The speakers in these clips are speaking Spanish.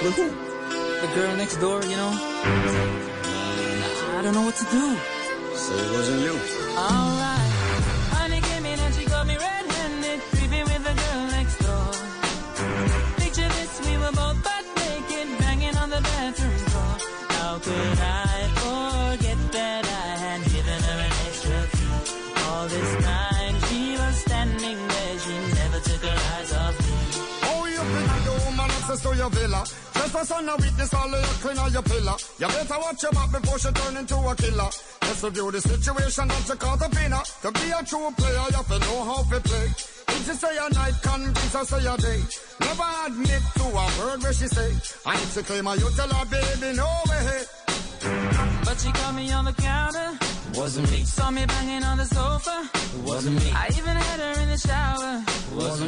With who? The girl next door, you know? I don't know what to do. So it wasn't you. Alright. Honey came in and she got me red-handed, creeping with the girl next door. Picture this, we were both butt naked, banging on the bathroom floor. How could I forget that I had given her an extra key? All this time she was standing there, she never took her eyes off me. Oh, you bring a woman access to your villa. Just a son of witness all of your clean on your pillar. You better watch your back before she turn into a killer. Just review the situation that you caught up in her. To be a true player, you have to know how to play. If she say a night, convince her say a day. Never admit to a word where she say. And if she claim her, you tell her, baby, no way. But she caught me on the counter. Wasn't me. Saw me banging on the sofa. It wasn't me. I even had her in the shower. Wasn't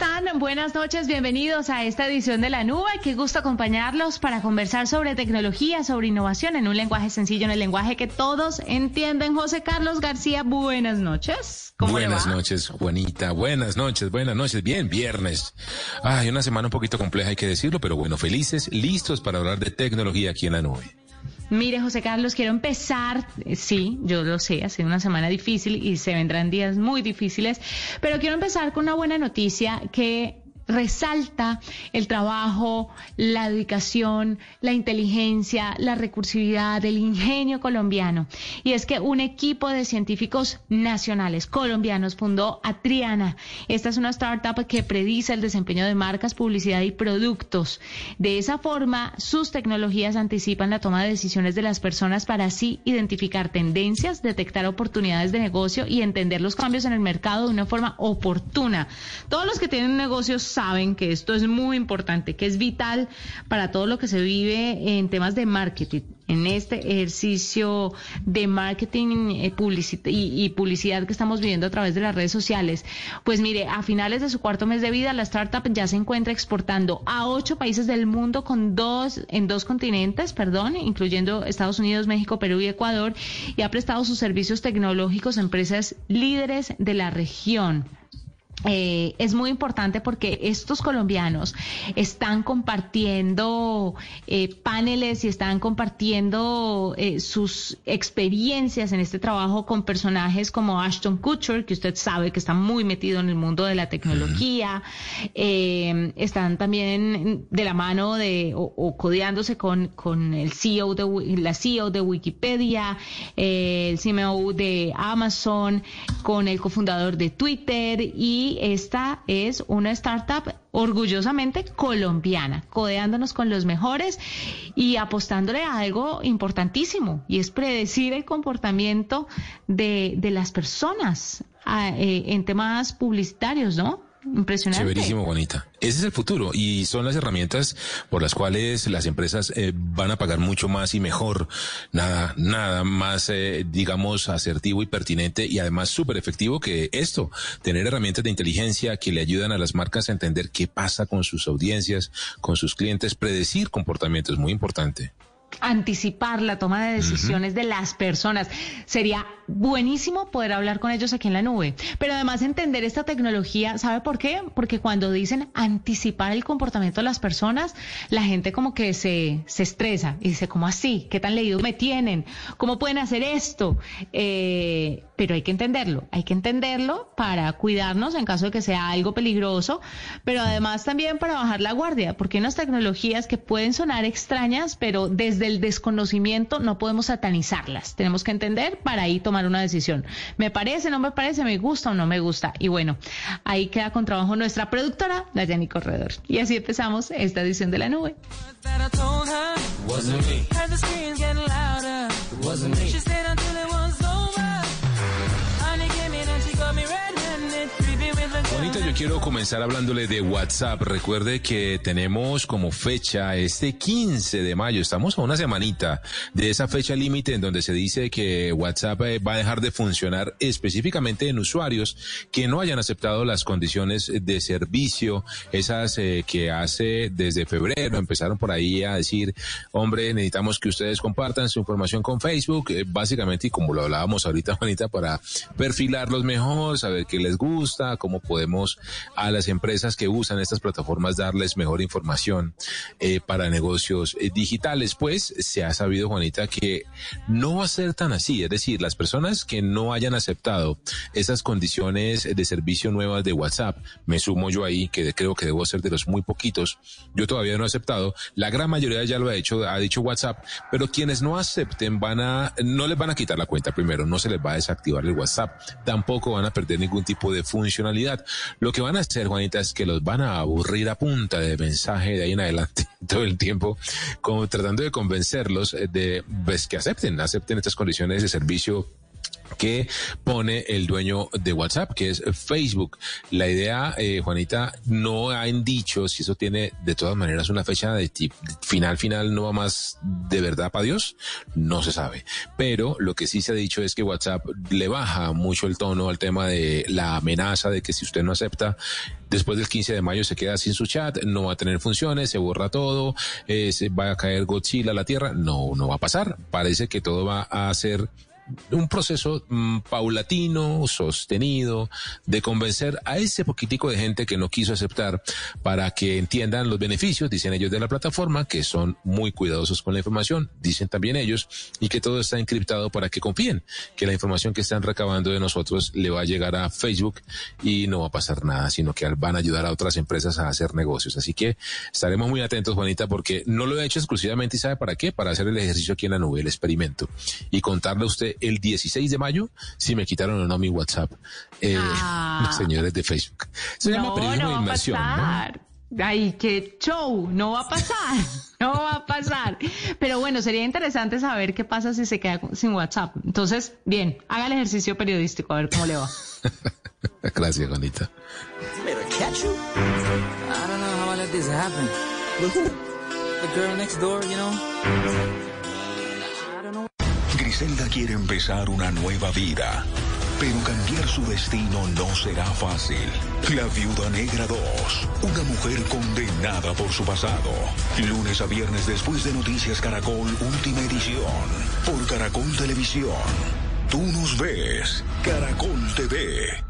están? Buenas noches, bienvenidos a esta edición de La Nube. Qué gusto acompañarlos para conversar sobre tecnología, sobre innovación en un lenguaje sencillo, en el lenguaje que todos entienden. José Carlos García, buenas noches. ¿Cómo le buenas va? noches, Juanita. Buenas noches, buenas noches. Bien, viernes. Ay, una semana un poquito compleja, hay que decirlo, pero bueno, felices, listos para hablar de tecnología aquí en la nube. Mire, José Carlos, quiero empezar, eh, sí, yo lo sé, ha sido una semana difícil y se vendrán días muy difíciles, pero quiero empezar con una buena noticia que resalta el trabajo, la dedicación, la inteligencia, la recursividad, el ingenio colombiano. Y es que un equipo de científicos nacionales colombianos fundó Atriana. Esta es una startup que predice el desempeño de marcas, publicidad y productos. De esa forma, sus tecnologías anticipan la toma de decisiones de las personas para así identificar tendencias, detectar oportunidades de negocio y entender los cambios en el mercado de una forma oportuna. Todos los que tienen negocios saben que esto es muy importante, que es vital para todo lo que se vive en temas de marketing. En este ejercicio de marketing eh, y, y publicidad que estamos viviendo a través de las redes sociales, pues mire, a finales de su cuarto mes de vida, la startup ya se encuentra exportando a ocho países del mundo con dos, en dos continentes, perdón, incluyendo Estados Unidos, México, Perú y Ecuador, y ha prestado sus servicios tecnológicos a empresas líderes de la región. Eh, es muy importante porque estos colombianos están compartiendo eh, paneles y están compartiendo eh, sus experiencias en este trabajo con personajes como Ashton Kutcher, que usted sabe que está muy metido en el mundo de la tecnología. Eh, están también de la mano de o, o codeándose con, con el CEO de la CEO de Wikipedia, eh, el CMO de Amazon, con el cofundador de Twitter y esta es una startup orgullosamente colombiana, codeándonos con los mejores y apostándole a algo importantísimo y es predecir el comportamiento de, de las personas ah, eh, en temas publicitarios, ¿no? Impresionante. Chéverísimo, Juanita. Ese es el futuro y son las herramientas por las cuales las empresas eh, van a pagar mucho más y mejor. Nada, nada más, eh, digamos, asertivo y pertinente y además súper efectivo que esto. Tener herramientas de inteligencia que le ayudan a las marcas a entender qué pasa con sus audiencias, con sus clientes, predecir comportamientos, muy importante. Anticipar la toma de decisiones de las personas. Sería buenísimo poder hablar con ellos aquí en la nube, pero además entender esta tecnología, ¿sabe por qué? Porque cuando dicen anticipar el comportamiento de las personas, la gente como que se, se estresa y dice, ¿cómo así? ¿Qué tan leído me tienen? ¿Cómo pueden hacer esto? Eh, pero hay que entenderlo, hay que entenderlo para cuidarnos en caso de que sea algo peligroso, pero además también para bajar la guardia, porque hay unas tecnologías que pueden sonar extrañas, pero desde el desconocimiento no podemos satanizarlas. Tenemos que entender para ahí tomar una decisión. ¿Me parece, no me parece, me gusta o no me gusta? Y bueno, ahí queda con trabajo nuestra productora, Dayani Corredor. Y así empezamos esta edición de la nube. that I told her. Wasn't me. Juanita, yo quiero comenzar hablándole de WhatsApp. Recuerde que tenemos como fecha este 15 de mayo. Estamos a una semanita de esa fecha límite en donde se dice que WhatsApp eh, va a dejar de funcionar específicamente en usuarios que no hayan aceptado las condiciones de servicio, esas eh, que hace desde febrero empezaron por ahí a decir, hombre, necesitamos que ustedes compartan su información con Facebook, eh, básicamente, y como lo hablábamos ahorita, Juanita, para perfilarlos mejor, saber qué les gusta, cómo podemos a las empresas que usan estas plataformas darles mejor información eh, para negocios eh, digitales. Pues se ha sabido, Juanita, que no va a ser tan así. Es decir, las personas que no hayan aceptado esas condiciones de servicio nuevas de WhatsApp, me sumo yo ahí, que creo que debo ser de los muy poquitos, yo todavía no he aceptado. La gran mayoría ya lo ha hecho, ha dicho WhatsApp, pero quienes no acepten van a, no les van a quitar la cuenta primero, no se les va a desactivar el WhatsApp, tampoco van a perder ningún tipo de funcionalidad. Lo que van a hacer, Juanita, es que los van a aburrir a punta de mensaje de ahí en adelante todo el tiempo, como tratando de convencerlos eh, de pues, que acepten, acepten estas condiciones de servicio que pone el dueño de WhatsApp, que es Facebook. La idea, eh, Juanita, no han dicho si eso tiene de todas maneras una fecha de tip- final, final, no va más de verdad para Dios, no se sabe. Pero lo que sí se ha dicho es que WhatsApp le baja mucho el tono al tema de la amenaza de que si usted no acepta, después del 15 de mayo se queda sin su chat, no va a tener funciones, se borra todo, eh, se va a caer Godzilla a la Tierra. No, no va a pasar. Parece que todo va a ser un proceso mm, paulatino, sostenido, de convencer a ese poquitico de gente que no quiso aceptar para que entiendan los beneficios, dicen ellos, de la plataforma, que son muy cuidadosos con la información, dicen también ellos, y que todo está encriptado para que confíen que la información que están recabando de nosotros le va a llegar a Facebook y no va a pasar nada, sino que van a ayudar a otras empresas a hacer negocios. Así que estaremos muy atentos, Juanita, porque no lo he hecho exclusivamente y sabe para qué, para hacer el ejercicio aquí en la nube, el experimento, y contarle a usted el 16 de mayo si me quitaron o no mi WhatsApp, eh, Ah. los señores de Facebook. Se llama No, periodismo no de va a inmersión, ¿no? pasar. Ay, qué show, no va a pasar, no va a pasar. Pero bueno, sería interesante saber qué pasa si se queda sin WhatsApp. Entonces, bien, haga el ejercicio periodístico, a ver cómo le va. Gracias, Juanita. Griselda quiere empezar una nueva vida, pero cambiar su destino no será fácil. La Viuda Negra 2, una mujer condenada por su pasado. Lunes a viernes después de Noticias Caracol, última edición, por Caracol Televisión. Tú nos ves, Caracol TV.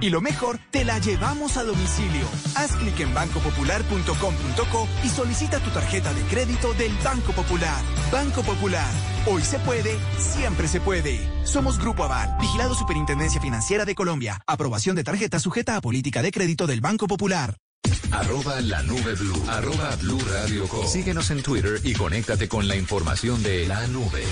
Y lo mejor, te la llevamos a domicilio. Haz clic en bancopopular.com.co y solicita tu tarjeta de crédito del Banco Popular. Banco Popular. Hoy se puede, siempre se puede. Somos Grupo Aval, vigilado Superintendencia Financiera de Colombia. Aprobación de tarjeta sujeta a política de crédito del Banco Popular. Arroba la nube blue. Arroba blue radio. Síguenos en Twitter y conéctate con la información de la nube.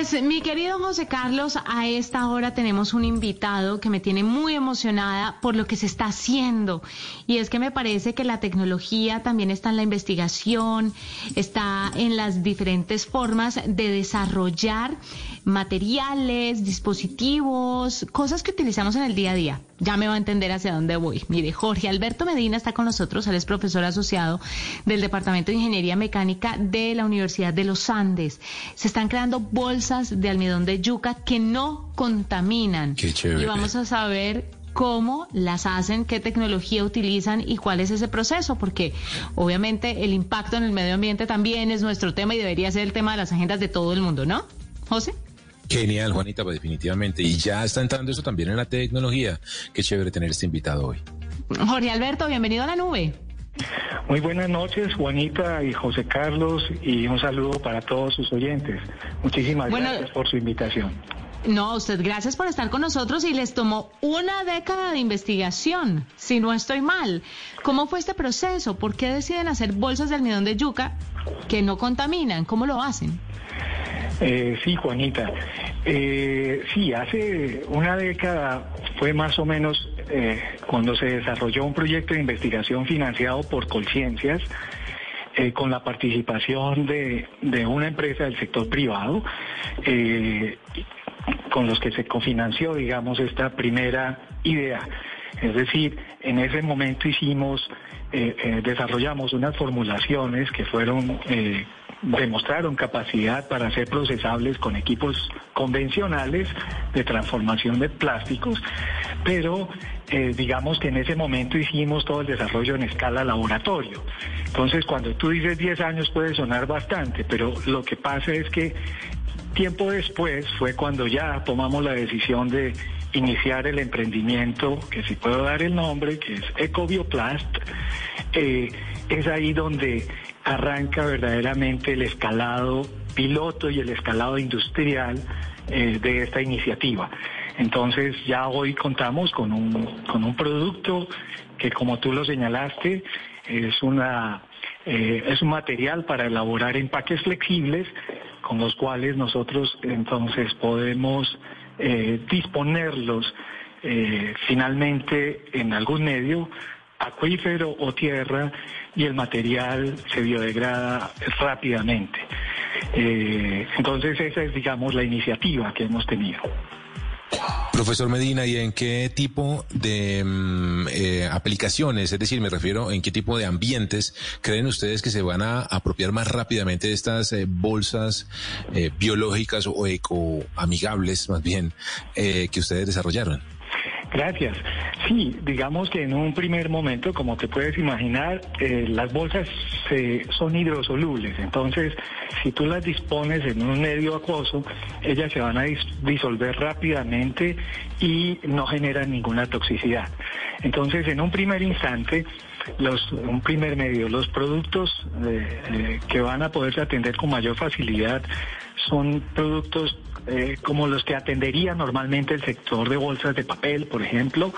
Pues mi querido José Carlos, a esta hora tenemos un invitado que me tiene muy emocionada por lo que se está haciendo. Y es que me parece que la tecnología también está en la investigación, está en las diferentes formas de desarrollar materiales, dispositivos, cosas que utilizamos en el día a día. Ya me va a entender hacia dónde voy. Mire, Jorge Alberto Medina está con nosotros, él es profesor asociado del Departamento de Ingeniería Mecánica de la Universidad de los Andes. Se están creando bolsas de almidón de yuca que no contaminan. Qué chévere. Y vamos a saber cómo las hacen, qué tecnología utilizan y cuál es ese proceso, porque obviamente el impacto en el medio ambiente también es nuestro tema y debería ser el tema de las agendas de todo el mundo, ¿no? José. Genial, Juanita, pues definitivamente. Y ya está entrando eso también en la tecnología. Qué chévere tener este invitado hoy. Jorge Alberto, bienvenido a la nube. Muy buenas noches, Juanita y José Carlos, y un saludo para todos sus oyentes. Muchísimas Bueno, gracias por su invitación. No, usted, gracias por estar con nosotros y les tomó una década de investigación, si no estoy mal. ¿Cómo fue este proceso? ¿Por qué deciden hacer bolsas de almidón de yuca que no contaminan? ¿Cómo lo hacen? Eh, sí, Juanita. Eh, sí, hace una década fue más o menos eh, cuando se desarrolló un proyecto de investigación financiado por Colciencias. con la participación de, una empresa del sector privado, con los que se cofinanció, digamos, esta primera idea. Es decir, en ese momento hicimos, desarrollamos unas formulaciones que fueron, demostraron capacidad para ser procesables con equipos convencionales de transformación de plásticos, pero eh, digamos que en ese momento hicimos todo el desarrollo en escala laboratorio. Entonces, cuando tú dices 10 años puede sonar bastante, pero lo que pasa es que Tiempo después fue cuando ya tomamos la decisión de iniciar el emprendimiento, que si puedo dar el nombre, que es Ecobioplast. Eh, es ahí donde arranca verdaderamente el escalado piloto y el escalado industrial eh, de esta iniciativa. Entonces ya hoy contamos con un, con un producto que como tú lo señalaste es una eh, es un material para elaborar empaques flexibles con los cuales nosotros entonces podemos eh, disponerlos finalmente en algún medio acuífero o tierra y el material se biodegrada rápidamente. Eh, entonces esa es, digamos, la iniciativa que hemos tenido. Profesor Medina, ¿y en qué tipo de mm, eh, aplicaciones, es decir, me refiero en qué tipo de ambientes creen ustedes que se van a apropiar más rápidamente de estas eh, bolsas biológicas o ecoamigables, más bien, que ustedes desarrollaron? Gracias. Sí, digamos que en un primer momento, como te puedes imaginar, eh, las bolsas eh, son hidrosolubles. Entonces, si tú las dispones en un medio acuoso, ellas se van a dis- disolver rápidamente y no generan ninguna toxicidad. Entonces, en un primer instante, los, un primer medio, los productos eh, eh, que van a poderse atender con mayor facilidad son productos eh, como los que atendería normalmente el sector de bolsas de papel, por ejemplo,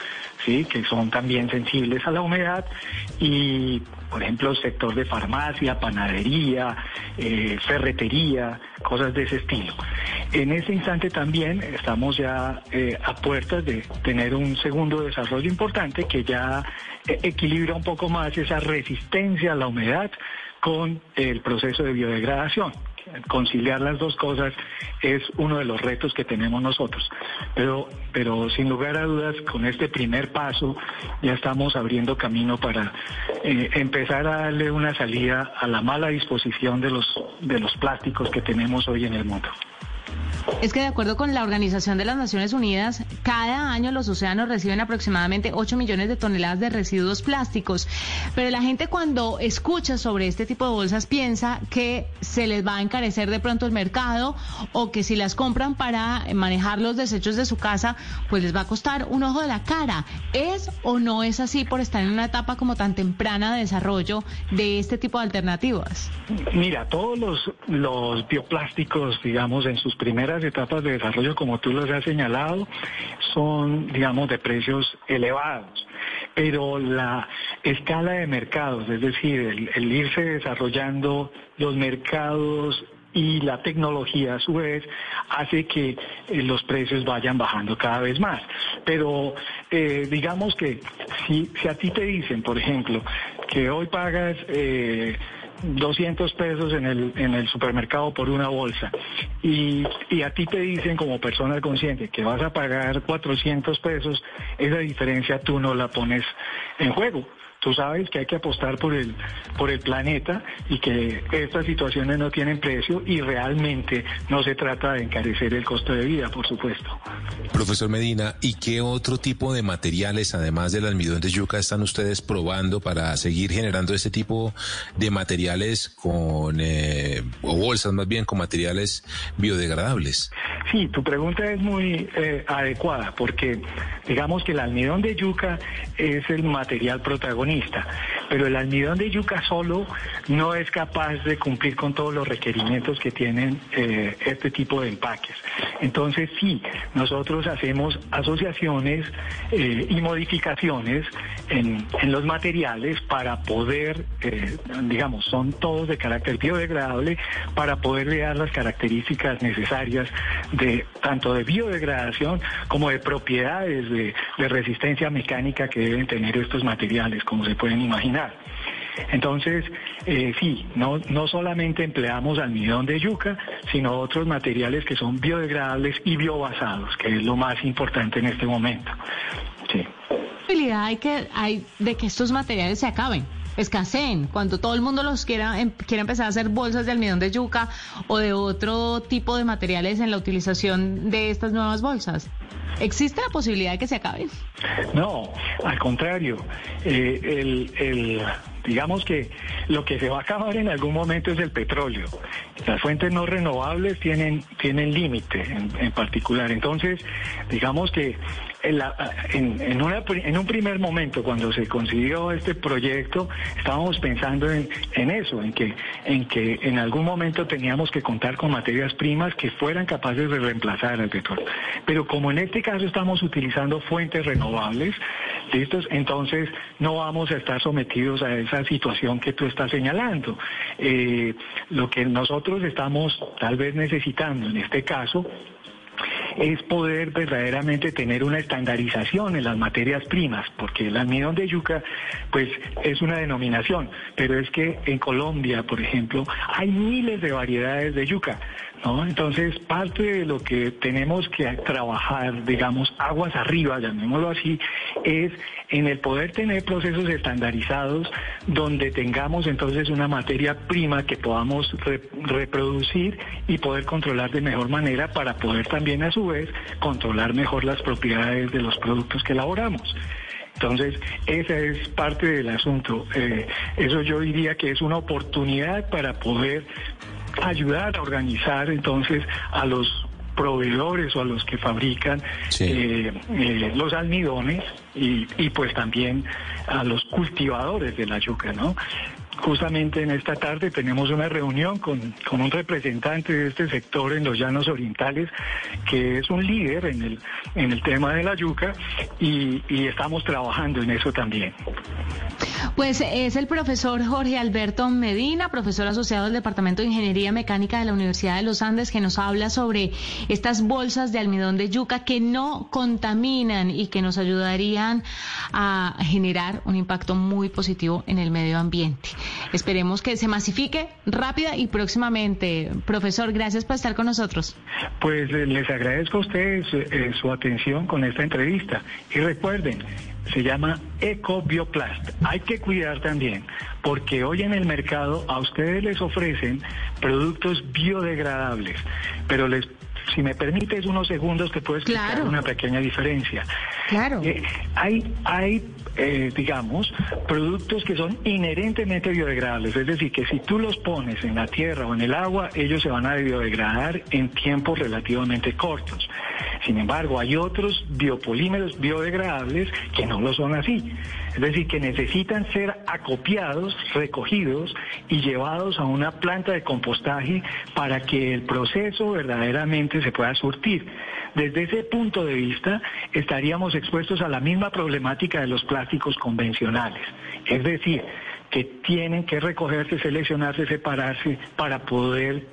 sí, que son también sensibles a la humedad y, por ejemplo, el sector de farmacia, panadería, eh, ferretería, cosas de ese estilo. En ese instante también estamos ya eh, a puertas de tener un segundo desarrollo importante que ya equilibra un poco más esa resistencia a la humedad con el proceso de biodegradación. Conciliar las dos cosas es uno de los retos que tenemos nosotros. Pero, pero sin lugar a dudas, con este primer paso ya estamos abriendo camino para eh, empezar a darle una salida a la mala disposición de los, de los plásticos que tenemos hoy en el mundo. Es que de acuerdo con la Organización de las Naciones Unidas, cada año los océanos reciben aproximadamente 8 millones de toneladas de residuos plásticos. Pero la gente cuando escucha sobre este tipo de bolsas piensa que se les va a encarecer de pronto el mercado o que si las compran para manejar los desechos de su casa, pues les va a costar un ojo de la cara. ¿Es o no es así por estar en una etapa como tan temprana de desarrollo de este tipo de alternativas? Mira, todos los, los bioplásticos, digamos, en sus primeras etapas de desarrollo, como tú los has señalado, son, digamos, de precios elevados. Pero la escala de mercados, es decir, el, irse desarrollando los mercados y la tecnología a su vez hace que eh, los precios vayan bajando cada vez más. Pero eh, digamos que si, si a ti te dicen, por ejemplo, que hoy pagas... Eh, 200 pesos en el, en el supermercado por una bolsa y, y a ti te dicen como persona consciente que vas a pagar 400 pesos, esa diferencia tú no la pones en juego. Tú sabes que hay que apostar por el, por el planeta y que estas situaciones no tienen precio y realmente no se trata de encarecer el costo de vida, por supuesto. Profesor Medina, ¿y qué otro tipo de materiales, además del almidón de yuca, están ustedes probando para seguir generando este tipo de materiales con, eh, o bolsas más bien, con materiales biodegradables? Sí, tu pregunta es muy eh, adecuada porque digamos que el almidón de yuca es el material protagonista, comunista. Pero el almidón de yuca solo no es capaz de cumplir con todos los requerimientos que tienen eh, este tipo de empaques. Entonces sí, nosotros hacemos asociaciones eh, y modificaciones en, los materiales para poder, eh, digamos, son todos de carácter biodegradable, para poderle dar las características necesarias de tanto de biodegradación como de propiedades de, de resistencia mecánica que deben tener estos materiales, como se pueden imaginar. Entonces, eh, sí, no, no solamente empleamos almidón de yuca, sino otros materiales que son biodegradables y biobasados, que es lo más importante en este momento. ¿Qué que, hay de que estos materiales se acaben? Escaseen, cuando todo el mundo los quiera, em, quiera empezar a hacer bolsas de almidón de yuca o de otro tipo de materiales en la utilización de estas nuevas bolsas. ¿Existe la posibilidad de que se acaben? No, al contrario. Eh, el, el, digamos que lo que se va a acabar en algún momento es el petróleo. Las fuentes no renovables tienen, tienen límite en, en particular. Entonces, digamos que en, la, en, una, en, un primer momento, cuando se consiguió este proyecto, estábamos pensando en, en, eso, en que, en que en algún momento teníamos que contar con materias primas que fueran capaces de reemplazar al petróleo. Pero como en este caso estamos utilizando fuentes renovables, ¿listos? Entonces no vamos a estar sometidos a esa situación que tú estás señalando. Eh, lo que nosotros estamos tal vez necesitando en este caso es poder verdaderamente tener una estandarización en las materias primas, porque el almidón de yuca, pues es una denominación, pero es que en Colombia, por ejemplo, hay miles de variedades de yuca. Entonces, parte de lo que tenemos que trabajar, digamos, aguas arriba, llamémoslo así, es en el poder tener procesos estandarizados donde tengamos entonces una materia prima que podamos re reproducir y poder controlar de mejor manera para poder también a su vez controlar mejor las propiedades de los productos que elaboramos. Entonces, esa es parte del asunto. Eh, eso yo diría que es una oportunidad para poder ayudar a organizar entonces a los proveedores o a los que fabrican sí. eh, eh, los almidones y, y, pues también a los cultivadores de la yuca, ¿no? Justamente en esta tarde tenemos una reunión con, un representante de este sector en los llanos orientales, que es un líder en el, en el tema de la yuca y estamos trabajando en eso también. Pues es el profesor Jorge Alberto Medina, profesor asociado del Departamento de Ingeniería Mecánica de la Universidad de los Andes, que nos habla sobre estas bolsas de almidón de yuca que no contaminan y que nos ayudarían a generar un impacto muy positivo en el medio ambiente. Esperemos que se masifique rápida y próximamente. Profesor, gracias por estar con nosotros. Pues les agradezco a ustedes eh, su atención con esta entrevista y recuerden, se llama EcoBioplast. Hay que cuidar también, porque hoy en el mercado a ustedes les ofrecen productos biodegradables, pero les si me permites unos segundos te puedo explicar claro. una pequeña diferencia. Claro. Eh, hay, hay eh, digamos, productos que son inherentemente biodegradables, es decir, que si tú los pones en la tierra o en el agua, ellos se van a biodegradar en tiempos relativamente cortos. Sin embargo, hay otros biopolímeros biodegradables que no lo son así. Es decir, que necesitan ser acopiados, recogidos y llevados a una planta de compostaje para que el proceso verdaderamente se pueda surtir. Desde ese punto de vista, estaríamos expuestos a la misma problemática de los plásticos convencionales. Es decir, que tienen que recogerse, seleccionarse, separarse para poder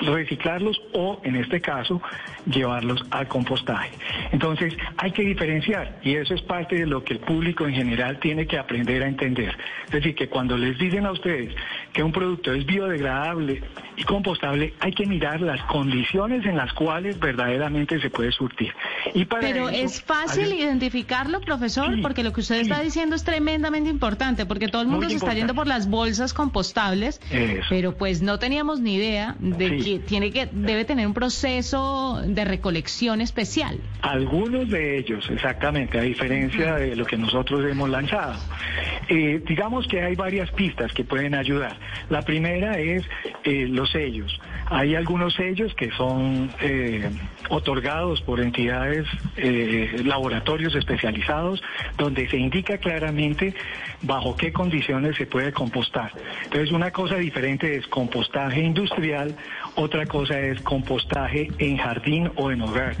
reciclarlos o, en este caso, llevarlos al compostaje. Entonces, hay que diferenciar y eso es parte de lo que el público en general tiene que aprender a entender. Es decir, que cuando les dicen a ustedes que un producto es biodegradable y compostable, hay que mirar las condiciones en las cuales verdaderamente se puede surtir. Y para Pero eso, es fácil hay- identificarlo, profesor, Sí, porque lo que usted sí. está diciendo es tremendamente importante, porque todo el mundo Muy se está yendo por las bolsas compostables, Eso. pero pues no teníamos ni idea de Sí. que tiene que debe tener un proceso de recolección especial. Algunos de ellos, exactamente, a diferencia de lo que nosotros hemos lanzado. Eh, digamos que hay varias pistas que pueden ayudar. La primera es eh, los sellos. Hay algunos sellos que son eh, otorgados por entidades, eh, laboratorios especializados, donde se indica claramente bajo qué condiciones se puede compostar. Entonces, una cosa diferente es compostaje industrial, otra cosa es compostaje en jardín o en hogar.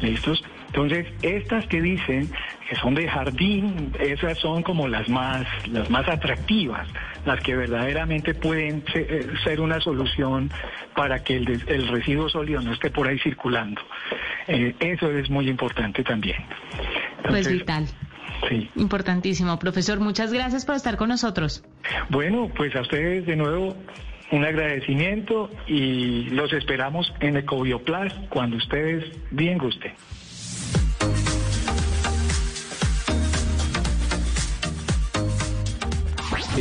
¿Listos? Entonces, estas que dicen que son de jardín, esas son como las más, las más atractivas, las que verdaderamente pueden eh, ser una solución para que el, el residuo sólido no esté por ahí circulando. Eh, eso es muy importante también. Pues vital, Sí. importantísimo. Profesor, muchas gracias por estar con nosotros. Bueno, pues a ustedes de nuevo un agradecimiento y los esperamos en Ecobioplas cuando ustedes bien gusten.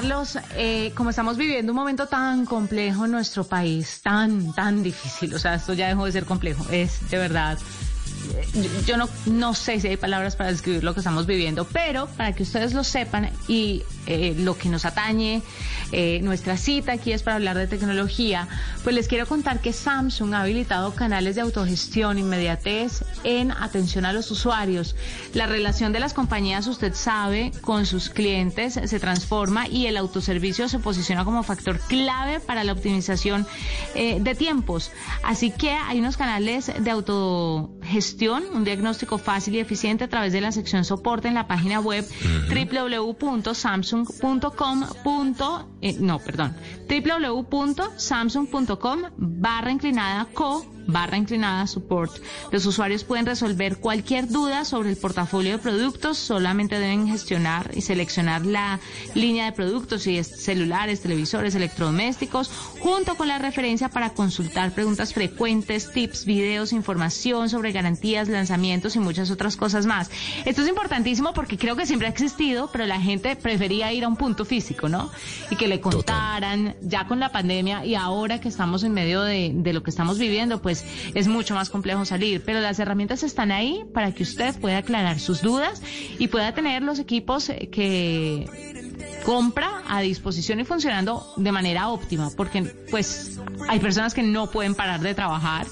Carlos, eh, como estamos viviendo un momento tan complejo en nuestro país, tan, tan difícil, o sea, esto ya dejó de ser complejo, es de verdad. eh, Yo, no, no sé si hay palabras para describir lo que estamos viviendo, pero para que ustedes lo sepan y eh, lo que nos atañe, eh, nuestra cita aquí es para hablar de tecnología, pues les quiero contar que Samsung ha habilitado canales de autogestión, inmediatez en atención a los usuarios. La relación de las compañías, usted sabe, con sus clientes se transforma y el autoservicio se posiciona como factor clave para la optimización eh, de tiempos. Así que hay unos canales de autogestión, un diagnóstico fácil y eficiente a través de la sección soporte en la página web www.samsung.com. eh, no, perdón, www.samsung.com barra inclinada co barra inclinada support. Los usuarios pueden resolver cualquier duda sobre el portafolio de productos, solamente deben gestionar y seleccionar la línea de productos, si es celulares, televisores, electrodomésticos, junto con la referencia para consultar preguntas frecuentes, tips, videos, información sobre garantías, lanzamientos y muchas otras cosas más. Esto es importantísimo porque creo que siempre ha existido, pero la gente prefería ir a un punto físico, ¿no? Y que le contaran, ya con la pandemia y ahora que estamos en medio de, de lo que estamos viviendo, pues es mucho más complejo salir, pero las herramientas están ahí para que usted pueda aclarar sus dudas y pueda tener los equipos eh, que compra a disposición y funcionando de manera óptima, porque pues hay personas que no pueden parar de trabajar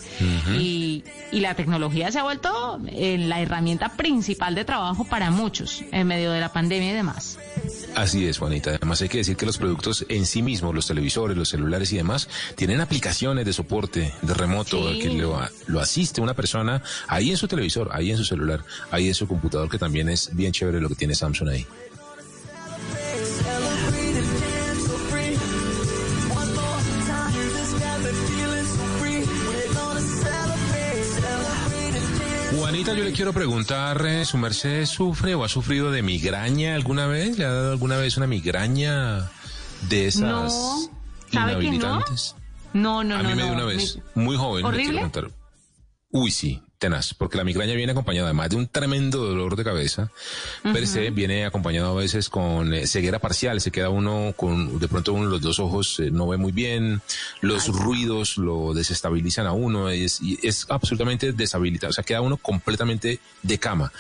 y, y la tecnología se ha vuelto eh, la herramienta principal de trabajo para muchos en medio de la pandemia y demás. Así es, Juanita. Además hay que decir que los productos en sí mismos, los televisores, los celulares y demás, tienen aplicaciones de soporte de remoto Sí. que lo, lo asiste una persona ahí en su televisor, ahí en su celular, ahí en su computador, que también es bien chévere lo que tiene Samsung ahí. Juanita, yo le quiero preguntar, eh, ¿su merced sufre o ha sufrido de migraña alguna vez? ¿Le ha dado alguna vez una migraña de esas No, ¿sabe que no? No, no, a no. mí me dio una vez, Me- muy joven. le ¿Horrible? quiero contar. Uy, sí, tenaz, porque la migraña viene acompañada además de un tremendo dolor de cabeza, per se viene acompañado a veces con eh, ceguera parcial, se queda uno con, de pronto uno los dos ojos eh, no ve muy bien, los ruidos lo desestabilizan a uno, es, y es absolutamente deshabilitado, o sea, queda uno completamente de cama.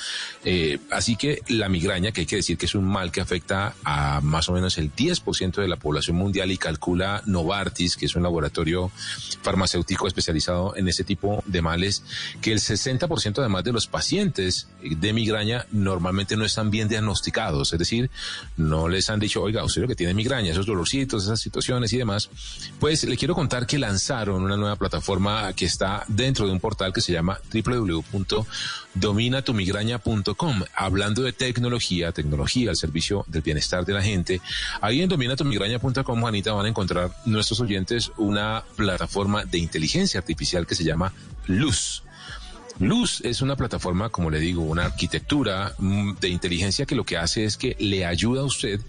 Eh, así que la migraña, que hay que decir que es un mal que afecta a más o menos el 10% de la población mundial y calcula Novartis, que es un laboratorio farmacéutico especializado en ese tipo de males, que el 60% además de los pacientes de migraña normalmente no están bien diagnosticados, es decir, no les han dicho, oiga, usted lo que tiene migraña, esos dolorcitos, esas situaciones y demás. Pues le quiero contar que lanzaron una nueva plataforma que está dentro de un portal que se llama www.dominatumigraña.com, hablando de tecnología, tecnología al servicio del bienestar de la gente. Ahí en dominatumigraña.com, Juanita, van a encontrar nuestros oyentes una plataforma de inteligencia artificial que se llama Luz. Luz es una plataforma, como le digo, una arquitectura mm, de inteligencia que lo que hace es que le ayuda a usted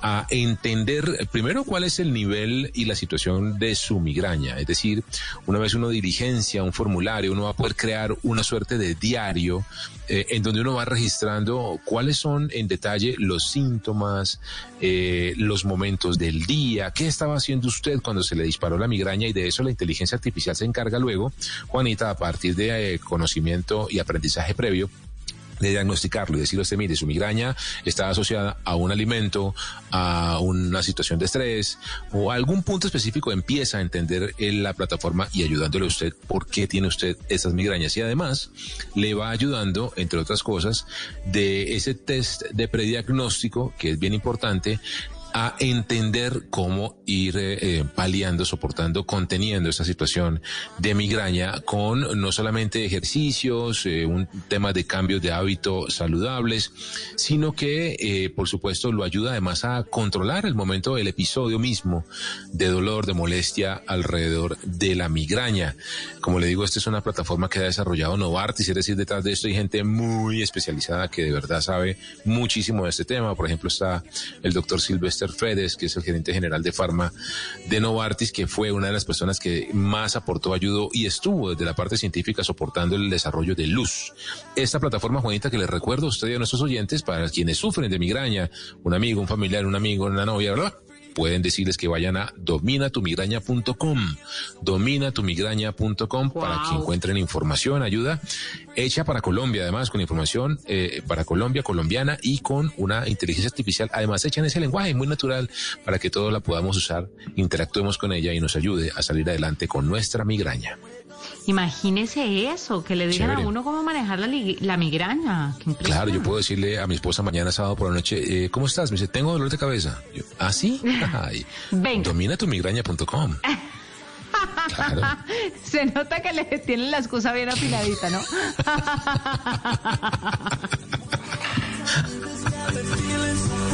a entender eh, primero cuál es el nivel y la situación de su migraña. Es decir, una vez uno diligencia un formulario, uno va a poder crear una suerte de diario eh, en donde uno va registrando cuáles son en detalle los síntomas, eh, los momentos del día, qué estaba haciendo usted cuando se le disparó la migraña y de eso la inteligencia artificial se encarga luego, Juanita, a partir de eh, y aprendizaje previo de diagnosticarlo y decirle a usted, mire, su migraña está asociada a un alimento, a una situación de estrés o a algún punto específico, empieza a entender en la plataforma y ayudándole a usted por qué tiene usted esas migrañas. Y además le va ayudando, entre otras cosas, de ese test de prediagnóstico, que es bien importante, a entender cómo ir eh, paliando, soportando, conteniendo esta situación de migraña con no solamente ejercicios, eh, un tema de cambios de hábito saludables, sino que, eh, por supuesto, lo ayuda además a controlar el momento, el episodio mismo de dolor, de molestia alrededor de la migraña. Como le digo, esta es una plataforma que ha desarrollado Novartis, es decir, detrás de esto hay gente muy especializada que de verdad sabe muchísimo de este tema. Por ejemplo, está el doctor Silvestre Fedes, que es el gerente general de Farma de Novartis, que fue una de las personas que más aportó, ayudó y estuvo desde la parte científica soportando el desarrollo de Luz. Esta plataforma, Juanita, que les recuerdo a usted y a nuestros oyentes, para quienes sufren de migraña, un amigo, un familiar, un amigo, una novia, bla, pueden decirles que vayan a dominatumigraña.com, dominatumigraña.com para que encuentren información, ayuda hecha para Colombia, además con información eh, para Colombia, colombiana y con una inteligencia artificial, además hecha en ese lenguaje muy natural para que todos la podamos usar, interactuemos con ella y nos ayude a salir adelante con nuestra migraña. Imagínese eso, que le digan Chévere. a uno cómo manejar la, migraña. Claro, yo puedo decirle a mi esposa mañana sábado por la noche, eh, ¿cómo estás? Me dice, tengo dolor de cabeza. Yo, ¿Ah, sí? Ay, Venga. Dominatumigraña.com. Claro. Se nota que le tienen la excusa bien afiladita, ¿no?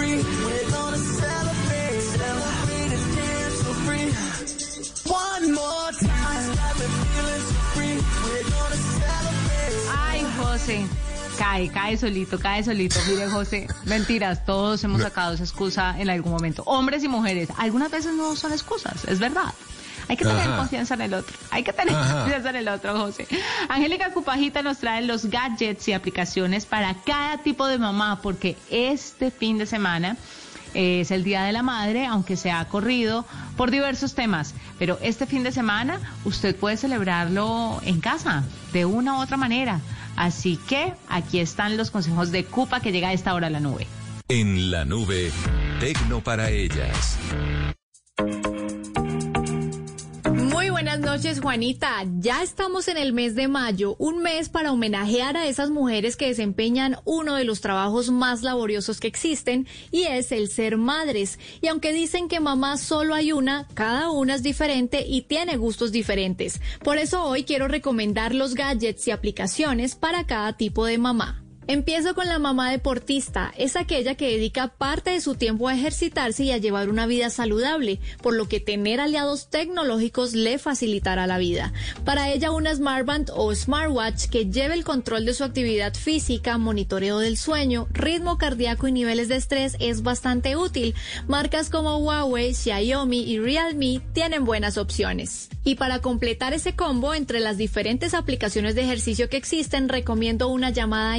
Cae, cae solito, cae solito. Mire, José, mentiras, todos hemos sacado esa excusa en algún momento. Hombres y mujeres, algunas veces no son excusas, es verdad. Hay que tener Ajá. confianza en el otro. Hay que tener Ajá. confianza en el otro, José. Angélica Cupajita nos trae los gadgets y aplicaciones para cada tipo de mamá, porque este fin de semana es el Día de la Madre, aunque se ha corrido por diversos temas. Pero este fin de semana usted puede celebrarlo en casa, de una u otra manera. Así que aquí están los consejos de Cupa que llega a esta hora a la nube. En la nube, Tecno para ellas. Buenas noches, Juanita. Ya estamos en el mes de mayo, un mes para homenajear a esas mujeres que desempeñan uno de los trabajos más laboriosos que existen y es el ser madres. Y aunque dicen que mamá solo hay una, cada una es diferente y tiene gustos diferentes. Por eso hoy quiero recomendar los gadgets y aplicaciones para cada tipo de mamá. Empiezo con la mamá deportista. Es aquella que dedica parte de su tiempo a ejercitarse y a llevar una vida saludable, por lo que tener aliados tecnológicos le facilitará la vida. Para ella, una smartband o smartwatch que lleve el control de su actividad física, monitoreo del sueño, ritmo cardíaco y niveles de estrés es bastante útil. Marcas como Huawei, Xiaomi y Realme tienen buenas opciones. Y para completar ese combo, entre las diferentes aplicaciones de ejercicio que existen, recomiendo una llamada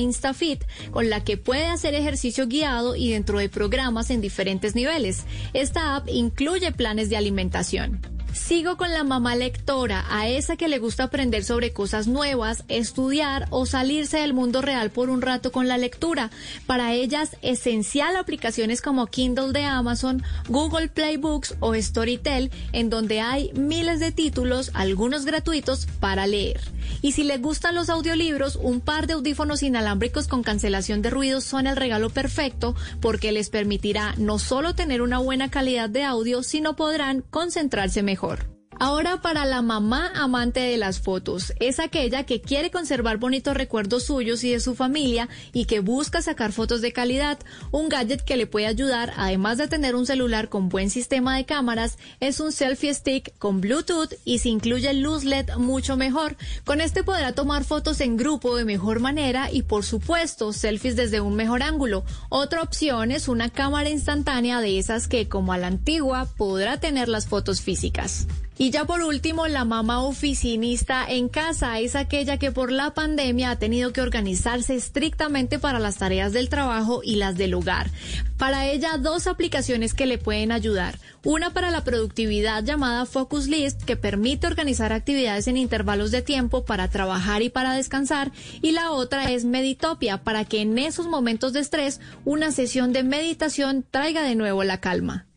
Con la que puede hacer ejercicio guiado y dentro de programas en diferentes niveles. Esta app incluye planes de alimentación. Sigo con la mamá lectora, a esa que le gusta aprender sobre cosas nuevas, estudiar o salirse del mundo real por un rato con la lectura. Para ellas, esencial aplicaciones como Kindle de Amazon, Google Play Books o Storytel, en donde hay miles de títulos, algunos gratuitos, para leer. Y si les gustan los audiolibros, un par de audífonos inalámbricos con cancelación de ruidos son el regalo perfecto porque les permitirá no solo tener una buena calidad de audio, sino podrán concentrarse mejor mejor. Ahora para la mamá amante de las fotos, es aquella que quiere conservar bonitos recuerdos suyos y de su familia y que busca sacar fotos de calidad. Un gadget que le puede ayudar, además de tener un celular con buen sistema de cámaras, es un selfie stick con Bluetooth y si incluye luz LED mucho mejor. Con este podrá tomar fotos en grupo de mejor manera y por supuesto selfies desde un mejor ángulo. Otra opción es una cámara instantánea de esas que como a la antigua podrá tener las fotos físicas. Y ya por último, la mamá oficinista en casa es aquella que por la pandemia ha tenido que organizarse estrictamente para las tareas del trabajo y las del hogar. Para ella, dos aplicaciones que le pueden ayudar. Una para la productividad llamada Focus List, que permite organizar actividades en intervalos de tiempo para trabajar y para descansar. Y la otra es Meditopia, para que en esos momentos de estrés una sesión de meditación traiga de nuevo la calma.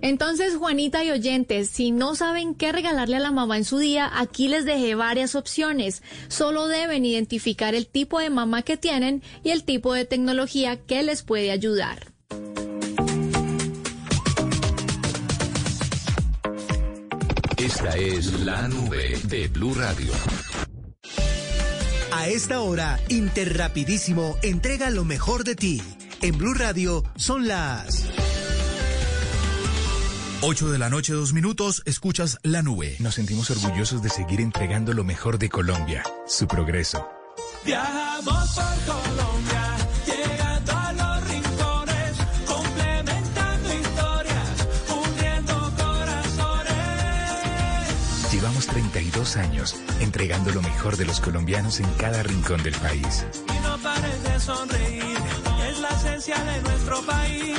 Entonces, Juanita y oyentes, si no saben qué regalarle a la mamá en su día, aquí les dejé varias opciones. Solo deben identificar el tipo de mamá que tienen y el tipo de tecnología que les puede ayudar. Esta es la nube de Blue Radio. A esta hora, Interrapidísimo entrega lo mejor de ti. En Blue Radio son las 8 de la noche, dos minutos, escuchas la nube. Nos sentimos orgullosos de seguir entregando lo mejor de Colombia, su progreso. Viajamos por Colombia, llegando a los rincones, complementando historias, uniendo corazones. Llevamos 32 años entregando lo mejor de los colombianos en cada rincón del país. Y no pares de sonreír, es la esencia de nuestro país.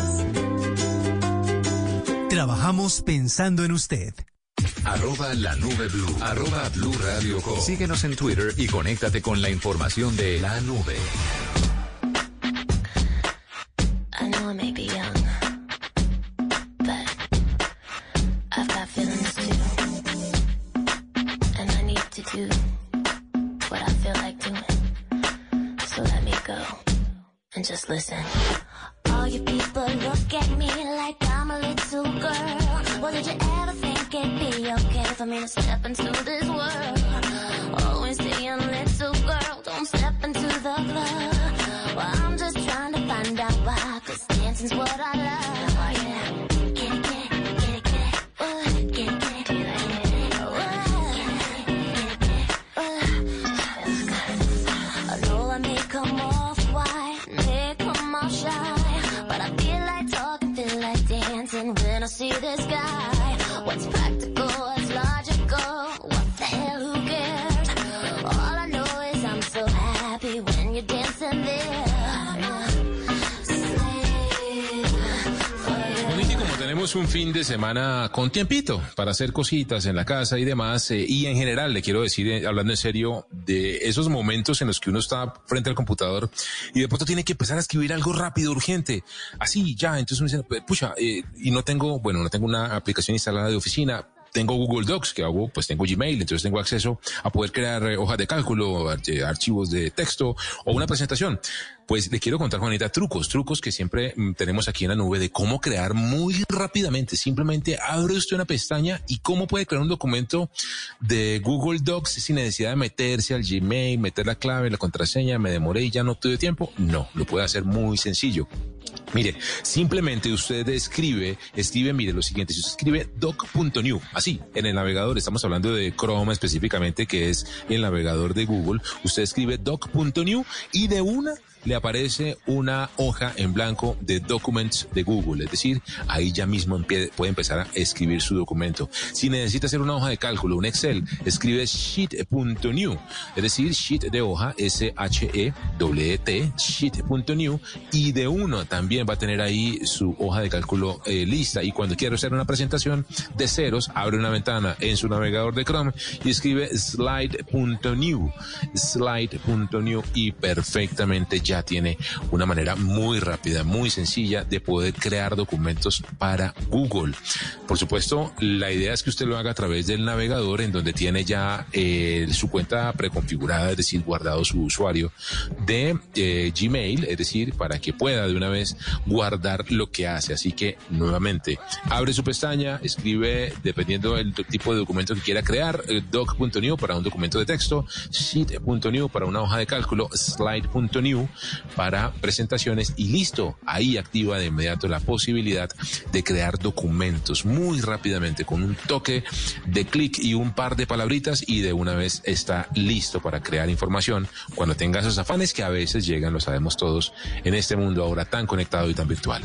Trabajamos pensando en usted. Arroba la nube blue. Arroba blue radio com. Síguenos en Twitter y conéctate con la información de la nube. Tenemos tenemos un fin de semana con tiempito para hacer cositas en la casa y demás. eh, y en general, le quiero decir, eh, hablando en serio, de esos momentos en los que uno está frente al computador y de pronto tiene que empezar a escribir algo rápido, urgente. Así, ya. Entonces uno dice, "Pues, pucha, eh, y no tengo, bueno, no tengo una aplicación instalada de oficina. Tengo Google Docs, que hago, pues tengo Gmail, entonces tengo acceso a poder crear eh, hojas de cálculo, ar- archivos de texto o una presentación. Pues le quiero contar, Juanita, trucos, trucos que siempre mm, tenemos aquí en la nube de cómo crear muy rápidamente. Simplemente abre usted una pestaña y cómo puede crear un documento de Google Docs sin necesidad de meterse al Gmail, meter la clave, la contraseña, me demoré y ya no tuve tiempo. No, lo puede hacer muy sencillo. Mire, simplemente usted escribe, escribe, mire lo siguiente, si usted escribe doc.new, así, en el navegador, estamos hablando de Chrome específicamente, que es el navegador de Google, usted escribe doc.new y de una le aparece una hoja en blanco de documents de Google, es decir, ahí ya mismo puede empezar a escribir su documento. Si necesita hacer una hoja de cálculo, un Excel, escribe sheet.new, es decir, sheet de hoja, S-H-E-W-T, sheet.new, y de uno también va a tener ahí su hoja de cálculo eh, lista. Y cuando quiera hacer una presentación de ceros, abre una ventana en su navegador de Chrome y escribe slide.new, slide.new y perfectamente ya tiene una manera muy rápida, muy sencilla de poder crear documentos para Google. Por supuesto, la idea es que usted lo haga a través del navegador en donde tiene ya eh, su cuenta preconfigurada, es decir, guardado su usuario de eh, Gmail, es decir, para que pueda de una vez guardar lo que hace. Así que nuevamente, abre su pestaña, escribe, dependiendo del tipo de documento que quiera crear, eh, doc.new para un documento de texto, sheet.new para una hoja de cálculo, slide.new para presentaciones y listo. Ahí activa de inmediato la posibilidad de crear documentos muy rápidamente con un toque de clic y un par de palabritas y de una vez está listo para crear información cuando tenga esos afanes que a veces llegan, lo sabemos todos, en este mundo ahora tan conectado y tan virtual.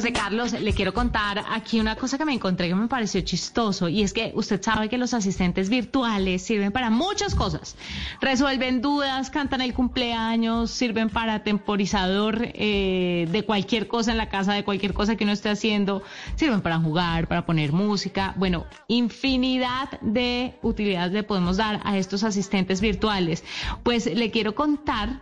José Carlos, le quiero contar aquí una cosa que me encontré que me pareció chistoso y es que usted sabe que los asistentes virtuales sirven para muchas cosas. Resuelven dudas, cantan el cumpleaños, sirven para temporizador eh, de cualquier cosa en la casa, de cualquier cosa que uno esté haciendo, sirven para jugar, para poner música. Bueno, infinidad de utilidades le podemos dar a estos asistentes virtuales. Pues le quiero contar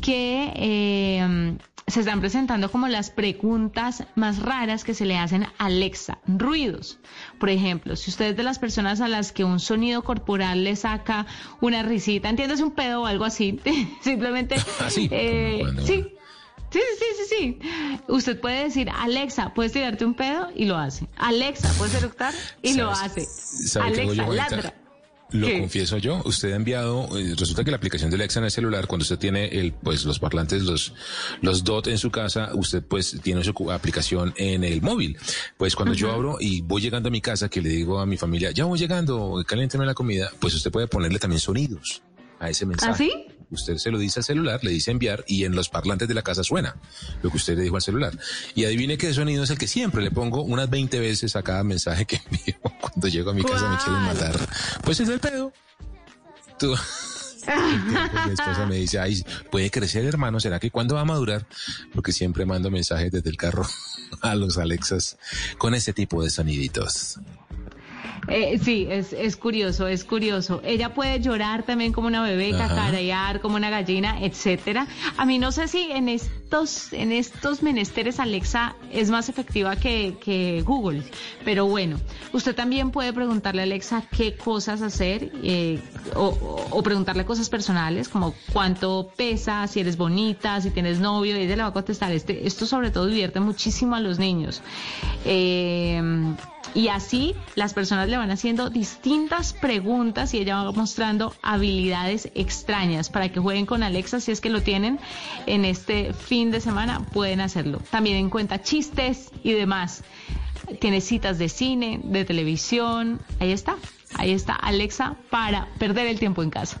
que eh, se están presentando como las preguntas más raras que se le hacen a Alexa. Ruidos. Por ejemplo, si usted es de las personas a las que un sonido corporal le saca una risita, entiendes un pedo o algo así, simplemente... Así, eh, sí. Sí, sí, sí, sí, sí. Usted puede decir, Alexa, ¿puedes tirarte un pedo? Y lo hace. Alexa, ¿puedes eructar? Y lo hace. ¿Sabe qué hago yo, Alexa, ladra. Lo ¿Qué? confieso yo, usted ha enviado, eh, resulta que la aplicación de Alexa en el celular, cuando usted tiene el, pues los parlantes, los, los DOT en su casa, usted pues tiene su aplicación en el móvil. Pues cuando yo abro y voy llegando a mi casa, que le digo a mi familia, ya voy llegando, caliénteme la comida, pues usted puede ponerle también sonidos a ese mensaje. ¿Ah, sí? Usted se lo dice al celular, le dice enviar y en los parlantes de la casa suena lo que usted le dijo al celular. Y adivine qué sonido es el que siempre le pongo unas 20 veces a cada mensaje que envío cuando llego a mi casa me quieren matar. Pues es el pedo. Tú. Mi esposa me dice, ay, puede crecer hermano, ¿será que cuándo va a madurar? Porque siempre mando mensajes desde el carro a los Alexas con ese tipo de soniditos. Eh, sí, es, es curioso, es curioso. Ella puede llorar también como una bebé, Ajá. cacarear como una gallina, etcétera. A mí no sé si en estos, en estos menesteres Alexa es más efectiva que, que Google, pero bueno, usted también puede preguntarle a Alexa qué cosas hacer eh, o, o- preguntarle cosas personales como cuánto pesa, si eres bonita, si tienes novio, y ella le va a contestar. Este, esto sobre todo divierte muchísimo a los niños. Eh, y así las personas le van haciendo distintas preguntas y ella va mostrando habilidades extrañas para que jueguen con Alexa si es que lo tienen en este fin de semana, pueden hacerlo. También en cuenta chistes y demás. Tiene citas de cine, de televisión. Ahí está. Ahí está Alexa para perder el tiempo en casa.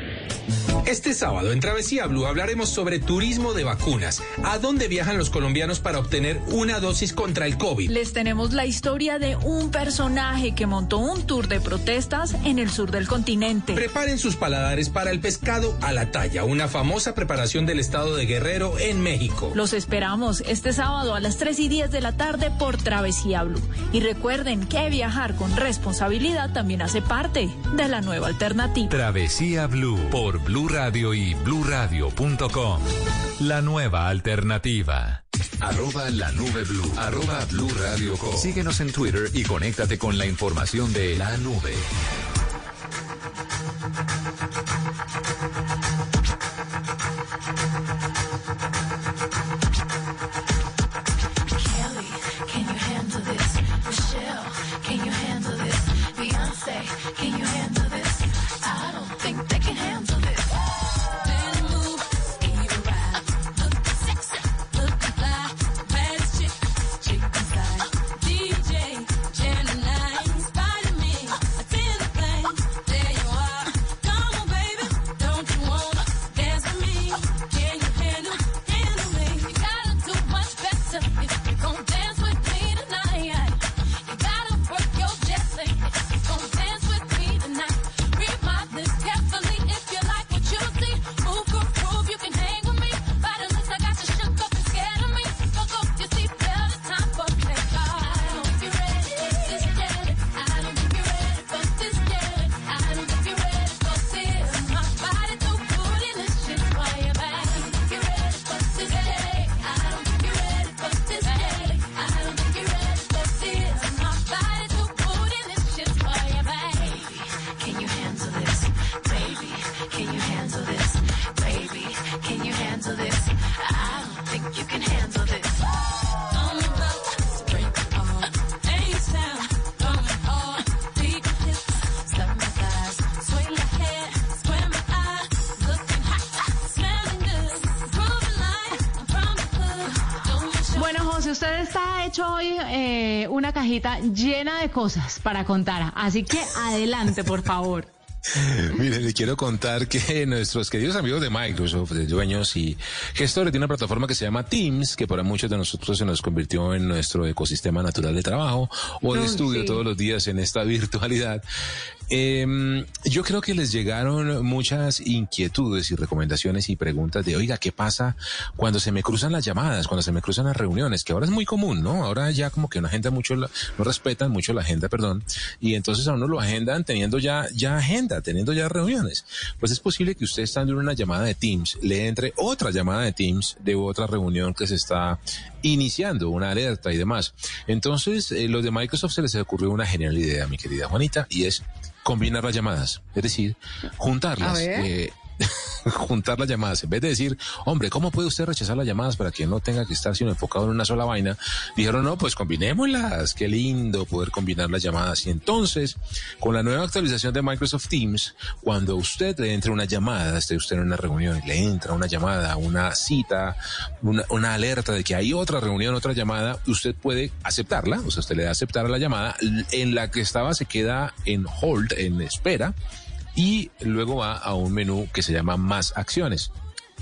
Este sábado en Travesía Blue hablaremos sobre turismo de vacunas. ¿A dónde viajan los colombianos para obtener una dosis contra el COVID? Les tenemos la historia de un personaje que montó un tour de protestas en el sur del continente. Preparen sus paladares para el pescado a la talla, una famosa preparación del estado de Guerrero en México. Los esperamos este sábado a las 3 y 10 de la tarde por Travesía Blue. Y recuerden que viajar con responsabilidad también hace parte de la nueva alternativa. Travesía Blue por Blue Radio y bluradio.com. La nueva alternativa. Arroba la nube blue. Arroba blue radio com. Síguenos en Twitter y conéctate con la información de la nube. Está hecho hoy eh, una cajita llena de cosas para contar, así que adelante, por favor. Mire, le quiero contar que nuestros queridos amigos de Microsoft, de dueños y gestores de una plataforma que se llama Teams, que para muchos de nosotros se nos convirtió en nuestro ecosistema natural de trabajo o de No, estudio sí. todos los días en esta virtualidad. Eh, yo creo que les llegaron muchas inquietudes y recomendaciones y preguntas de, oiga, ¿qué pasa cuando se me cruzan las llamadas, cuando se me cruzan las reuniones? Que ahora es muy común, ¿no? Ahora ya como que una agenda mucho, la- no respetan mucho la agenda, perdón, y entonces a uno lo agendan teniendo ya, ya agenda, teniendo ya reuniones. Pues es posible que usted estando en una llamada de Teams, le entre otra llamada de Teams de otra reunión que se está iniciando, una alerta y demás. Entonces, eh, los de Microsoft se les ocurrió una genial idea, mi querida Juanita, y es combinar las llamadas, es decir, juntarlas. Eh, juntar las llamadas. En vez de decir, hombre, ¿cómo puede usted rechazar las llamadas para que no tenga que estar sino enfocado en una sola vaina? Dijeron, no, pues combinémoslas. Qué lindo poder combinar las llamadas. Y entonces, con la nueva actualización de Microsoft Teams, cuando usted le entre una llamada, esté usted en una reunión le entra una llamada, una cita, una, una alerta de que hay otra reunión, otra llamada, usted puede aceptarla. O sea, usted le da aceptar a la llamada. En la que estaba se queda en hold, en espera y luego va a un menú que se llama más acciones.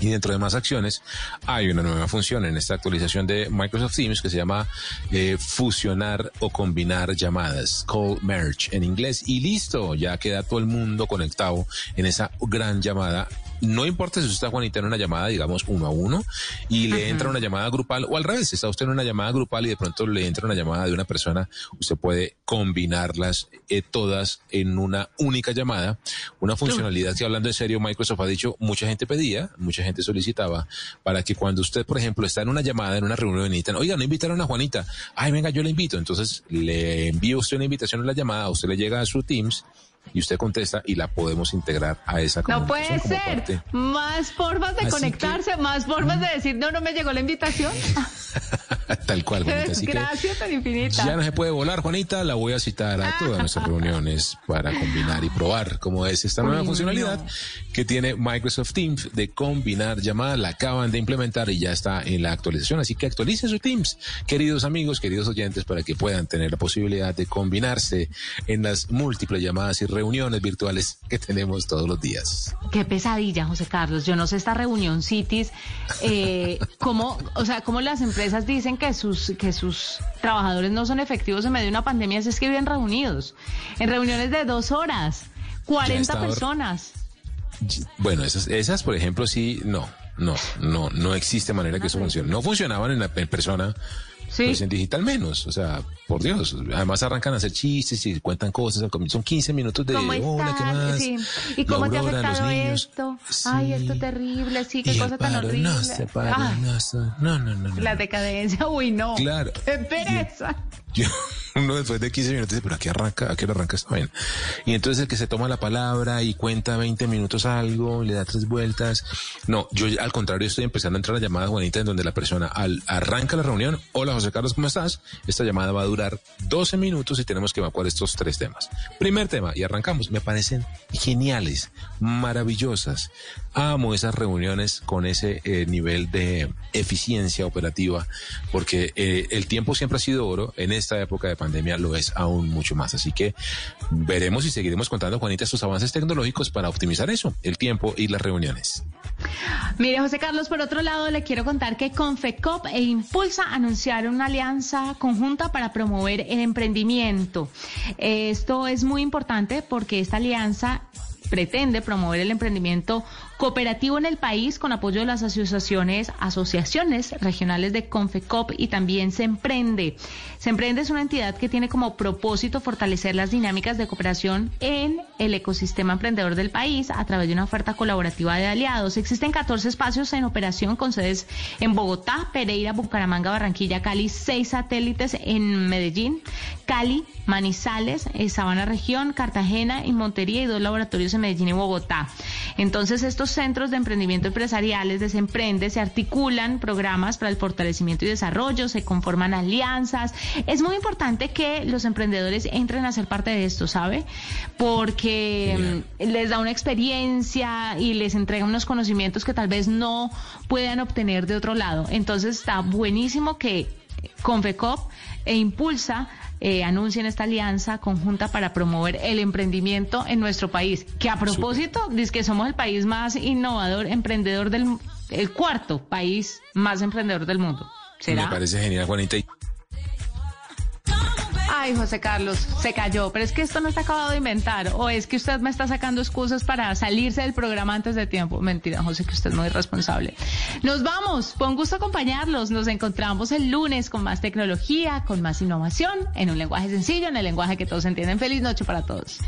Y dentro de más acciones hay una nueva función en esta actualización de Microsoft Teams que se llama eh, fusionar o combinar llamadas, call merge en inglés. Y listo, ya queda todo el mundo conectado en esa gran llamada. No importa si usted está Juanita en una llamada, digamos, uno a uno, y le Ajá. entra una llamada grupal, o al revés, está usted en una llamada grupal y de pronto le entra una llamada de una persona, usted puede combinarlas eh, todas en una única llamada. Una funcionalidad que hablando en serio, Microsoft ha dicho, mucha gente pedía, mucha gente solicitaba, para que cuando usted, por ejemplo, está en una llamada, en una reunión, y oiga, no invitaron a Juanita, ay, venga, yo le invito. Entonces le envío usted una invitación a la llamada, usted le llega a su Teams y usted contesta y la podemos integrar a esa No puede comunicación como ser. parte. Más formas de Así conectarse, más formas de decir, no, no me llegó la invitación. Tal cual, Juanita. Así Gracias tan infinita. ya no se puede volar, Juanita. La voy a citar a todas nuestras reuniones para combinar y probar cómo es esta nueva Uy, funcionalidad no. que tiene Microsoft Teams de combinar llamadas. La acaban de implementar y ya está en la actualización. Así que actualicen su Teams, queridos amigos, queridos oyentes, para que puedan tener la posibilidad de combinarse en las múltiples llamadas y reuniones virtuales que tenemos todos los días. Qué pesadilla, José Carlos. Yo no sé esta reunión cities, eh, cómo, o sea, cómo las empresas dicen que sus que sus trabajadores no son efectivos en medio de una pandemia, si es que viven reunidos, en reuniones de dos horas, 40 estaba- personas. Bueno, esas, esas, por ejemplo, sí, no, no, no, no existe manera que eso funcione. No funcionaban en la en persona, Sí. pues en digital menos. O sea, por Dios. Además arrancan a hacer chistes y cuentan cosas. Son 15 minutos de ¿Cómo hola, ¿qué más? Sí. ¿Y cómo te ha los afectado niños. esto? Ay, esto terrible, sí, qué Y cosa tan paro, horrible. no se para, Ay, no, se- no, no, no, no. la decadencia, uy, no. Claro. Qué pereza. Yo- uno después de 15 minutos dice, pero aquí arranca, aquí arranca esta vaina. Y entonces el que se toma la palabra y cuenta 20 minutos algo, le da tres vueltas. No, yo al contrario estoy empezando a entrar a llamadas bonitas en donde la persona al, arranca la reunión, hola José Carlos, ¿cómo estás? Esta llamada va a durar 12 minutos y tenemos que evacuar estos tres temas. Primer tema, y arrancamos, me parecen geniales, maravillosas. Amo esas reuniones con ese eh, nivel de eficiencia operativa, porque eh, el tiempo siempre ha sido oro, en esta época de pandemia lo es aún mucho más. Así que veremos y seguiremos contando, Juanita, estos avances tecnológicos para optimizar eso, el tiempo y las reuniones. Mire, José Carlos, por otro lado, le quiero contar que Confecop e Impulsa anunciaron una alianza conjunta para promover el emprendimiento. Esto es muy importante porque esta alianza pretende promover el emprendimiento cooperativo en el país con apoyo de las asociaciones, asociaciones regionales de Confecop y también Se Emprende. Se Emprende es una entidad que tiene como propósito fortalecer las dinámicas de cooperación en el ecosistema emprendedor del país a través de una oferta colaborativa de aliados. Existen 14 espacios en operación con sedes en Bogotá, Pereira, Bucaramanga, Barranquilla, Cali, seis satélites en Medellín, Cali, Manizales, eh, Sabana Región, Cartagena y Montería y dos laboratorios en Medellín y Bogotá. Entonces estos centros de emprendimiento empresariales de Semprende se articulan programas para el fortalecimiento y desarrollo, se conforman alianzas. Es muy importante que los emprendedores entren a ser parte de esto, ¿sabe? Porque mm, les da una experiencia y les entrega unos conocimientos que tal vez no puedan obtener de otro lado. Entonces está buenísimo que Confecop e Impulsa eh, anuncien esta alianza conjunta para promover el emprendimiento en nuestro país. Que a propósito, dice que somos el país más innovador, emprendedor del el cuarto país más emprendedor del mundo. ¿Será? Me parece genial, Juanita. Ay, José Carlos, se cayó, pero es que esto no está acabado de inventar, o es que usted me está sacando excusas para salirse del programa antes de tiempo. Mentira, José, que usted es muy irresponsable. Nos vamos, con gusto acompañarlos. Nos encontramos el lunes con más tecnología, con más innovación, en un lenguaje sencillo, en el lenguaje que todos entienden. Feliz noche para todos.